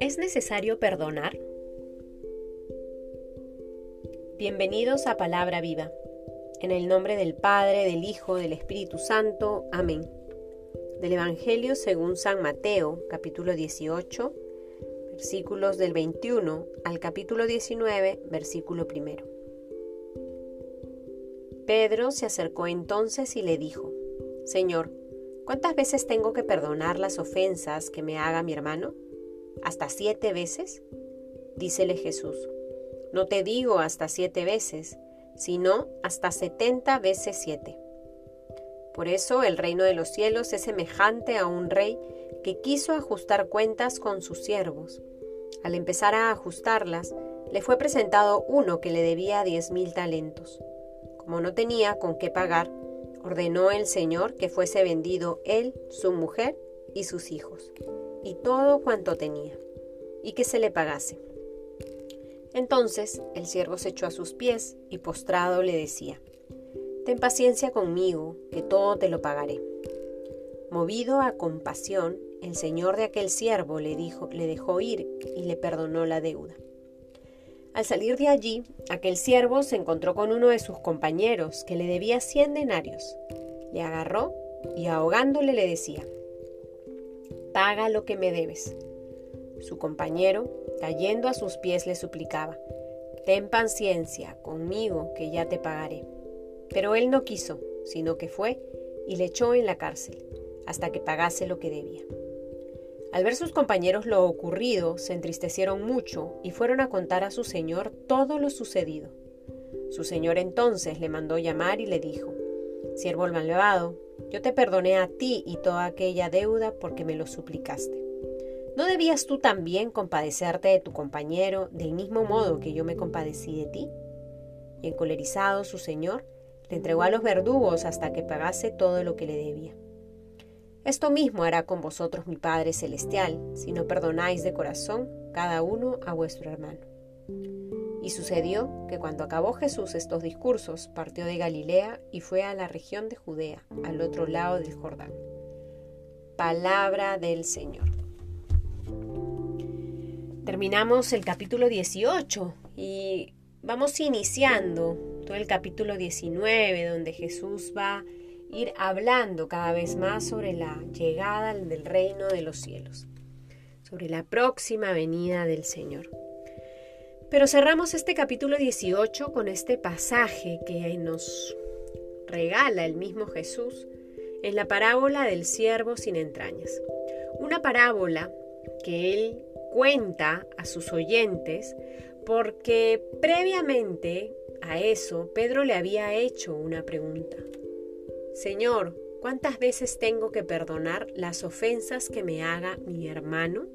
¿Es necesario perdonar? Bienvenidos a Palabra Viva. En el nombre del Padre, del Hijo, del Espíritu Santo. Amén. Del Evangelio según San Mateo, capítulo 18, versículos del 21 al capítulo 19, versículo primero. Pedro se acercó entonces y le dijo, Señor, ¿cuántas veces tengo que perdonar las ofensas que me haga mi hermano? ¿Hasta siete veces? Dícele Jesús, no te digo hasta siete veces, sino hasta setenta veces siete. Por eso el reino de los cielos es semejante a un rey que quiso ajustar cuentas con sus siervos al empezar a ajustarlas, le fue presentado uno que le debía diez mil talentos. Como no tenía con qué pagar, ordenó el Señor que fuese vendido él, su mujer y sus hijos, y todo cuanto tenía, y que se le pagase. Entonces el siervo se echó a sus pies y postrado le decía, Ten paciencia conmigo, que todo te lo pagaré. Movido a compasión, el señor de aquel siervo le dijo, le dejó ir y le perdonó la deuda. Al salir de allí, aquel siervo se encontró con uno de sus compañeros que le debía cien denarios. Le agarró y ahogándole le decía, Paga lo que me debes. Su compañero, cayendo a sus pies, le suplicaba, Ten paciencia conmigo que ya te pagaré. Pero él no quiso, sino que fue y le echó en la cárcel hasta que pagase lo que debía. Al ver sus compañeros lo ocurrido, se entristecieron mucho y fueron a contar a su señor todo lo sucedido. Su señor entonces le mandó llamar y le dijo, Siervo malvado, yo te perdoné a ti y toda aquella deuda porque me lo suplicaste. ¿No debías tú también compadecerte de tu compañero del mismo modo que yo me compadecí de ti? Y encolerizado su señor, le entregó a los verdugos hasta que pagase todo lo que le debía. Esto mismo hará con vosotros mi Padre Celestial, si no perdonáis de corazón cada uno a vuestro hermano. Y sucedió que cuando acabó Jesús estos discursos, partió de Galilea y fue a la región de Judea, al otro lado del Jordán. Palabra del Señor. Terminamos el capítulo 18 y vamos iniciando todo el capítulo 19, donde Jesús va ir hablando cada vez más sobre la llegada del reino de los cielos, sobre la próxima venida del Señor. Pero cerramos este capítulo 18 con este pasaje que nos regala el mismo Jesús en la parábola del siervo sin entrañas. Una parábola que él cuenta a sus oyentes porque previamente a eso Pedro le había hecho una pregunta. Señor, ¿cuántas veces tengo que perdonar las ofensas que me haga mi hermano?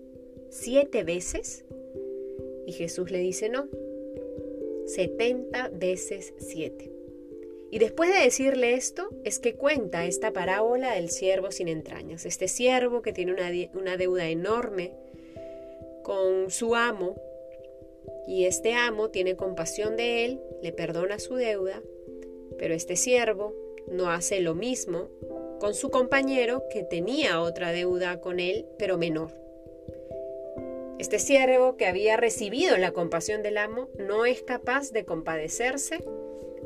¿Siete veces? Y Jesús le dice, no, setenta veces siete. Y después de decirle esto, es que cuenta esta parábola del siervo sin entrañas. Este siervo que tiene una, una deuda enorme con su amo, y este amo tiene compasión de él, le perdona su deuda, pero este siervo no hace lo mismo con su compañero que tenía otra deuda con él, pero menor. Este siervo que había recibido la compasión del amo no es capaz de compadecerse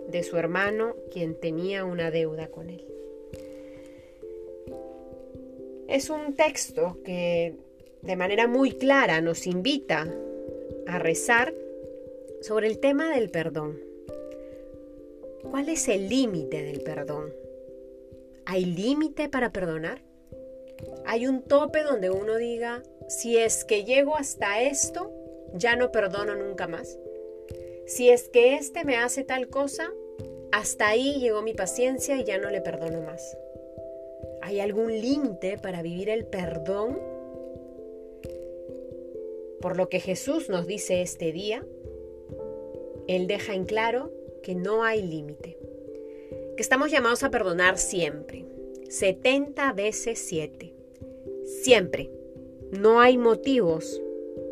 de su hermano quien tenía una deuda con él. Es un texto que de manera muy clara nos invita a rezar sobre el tema del perdón. ¿Cuál es el límite del perdón? ¿Hay límite para perdonar? ¿Hay un tope donde uno diga, si es que llego hasta esto, ya no perdono nunca más? Si es que este me hace tal cosa, hasta ahí llegó mi paciencia y ya no le perdono más. ¿Hay algún límite para vivir el perdón? Por lo que Jesús nos dice este día, Él deja en claro que no hay límite, que estamos llamados a perdonar siempre, 70 veces 7, siempre. No hay motivos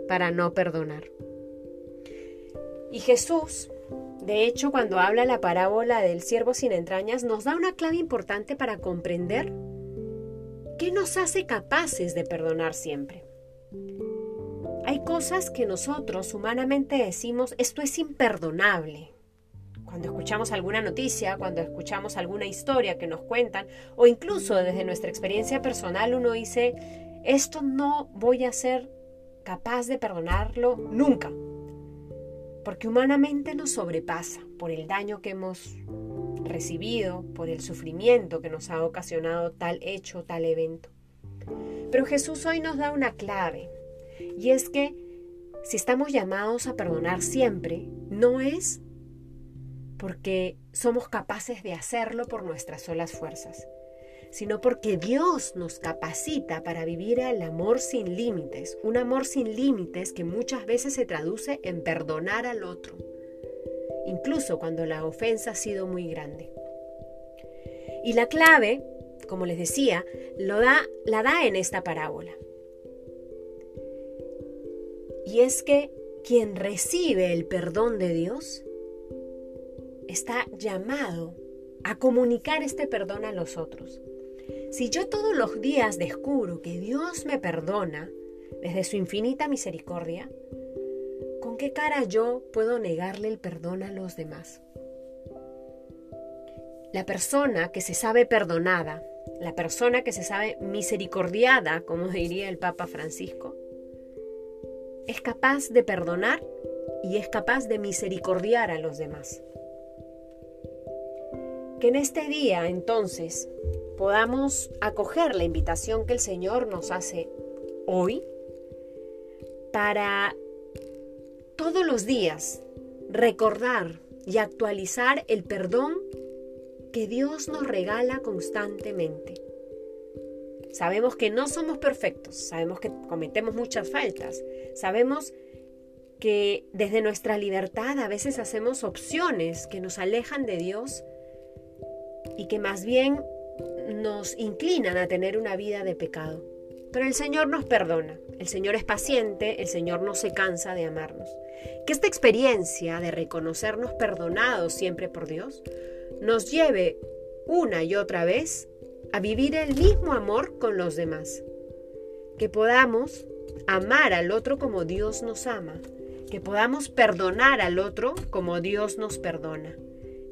para no perdonar. Y Jesús De hecho, cuando habla la parábola del siervo sin entrañas, nos da una clave importante para comprender qué nos hace capaces de perdonar siempre. Hay cosas que nosotros humanamente decimos, esto es imperdonable. Cuando escuchamos alguna noticia, cuando escuchamos alguna historia que nos cuentan, o incluso desde nuestra experiencia personal uno dice, esto no voy a ser capaz de perdonarlo nunca porque humanamente nos sobrepasa por el daño que hemos recibido, por el sufrimiento que nos ha ocasionado tal hecho, tal evento. Pero Jesús hoy nos da una clave, y es que si estamos llamados a perdonar siempre, no es porque somos capaces de hacerlo por nuestras solas fuerzas, sino porque Dios nos capacita para vivir el amor sin límites, un amor sin límites que muchas veces se traduce en perdonar al otro, incluso cuando la ofensa ha sido muy grande. Y la clave, como les decía, lo da, la da en esta parábola. Y es que quien recibe el perdón de Dios está llamado a comunicar este perdón a los otros. Si yo todos los días descubro que Dios me perdona desde su infinita misericordia, ¿con qué cara yo puedo negarle el perdón a los demás? La persona que se sabe perdonada, la persona que se sabe misericordiada, como diría el Papa Francisco, es capaz de perdonar y es capaz de misericordiar a los demás. Que en este día, entonces, podamos acoger la invitación que el Señor nos hace hoy para todos los días recordar y actualizar el perdón que Dios nos regala constantemente. Sabemos que no somos perfectos, sabemos que cometemos muchas faltas, sabemos que desde nuestra libertad a veces hacemos opciones que nos alejan de Dios y que más bien nos inclinan a tener una vida de pecado. Pero el Señor nos perdona, el Señor es paciente, el Señor no se cansa de amarnos. Que esta experiencia de reconocernos perdonados siempre por Dios nos lleve una y otra vez a vivir el mismo amor con los demás. Que podamos amar al otro como Dios nos ama. Que podamos perdonar al otro como Dios nos perdona.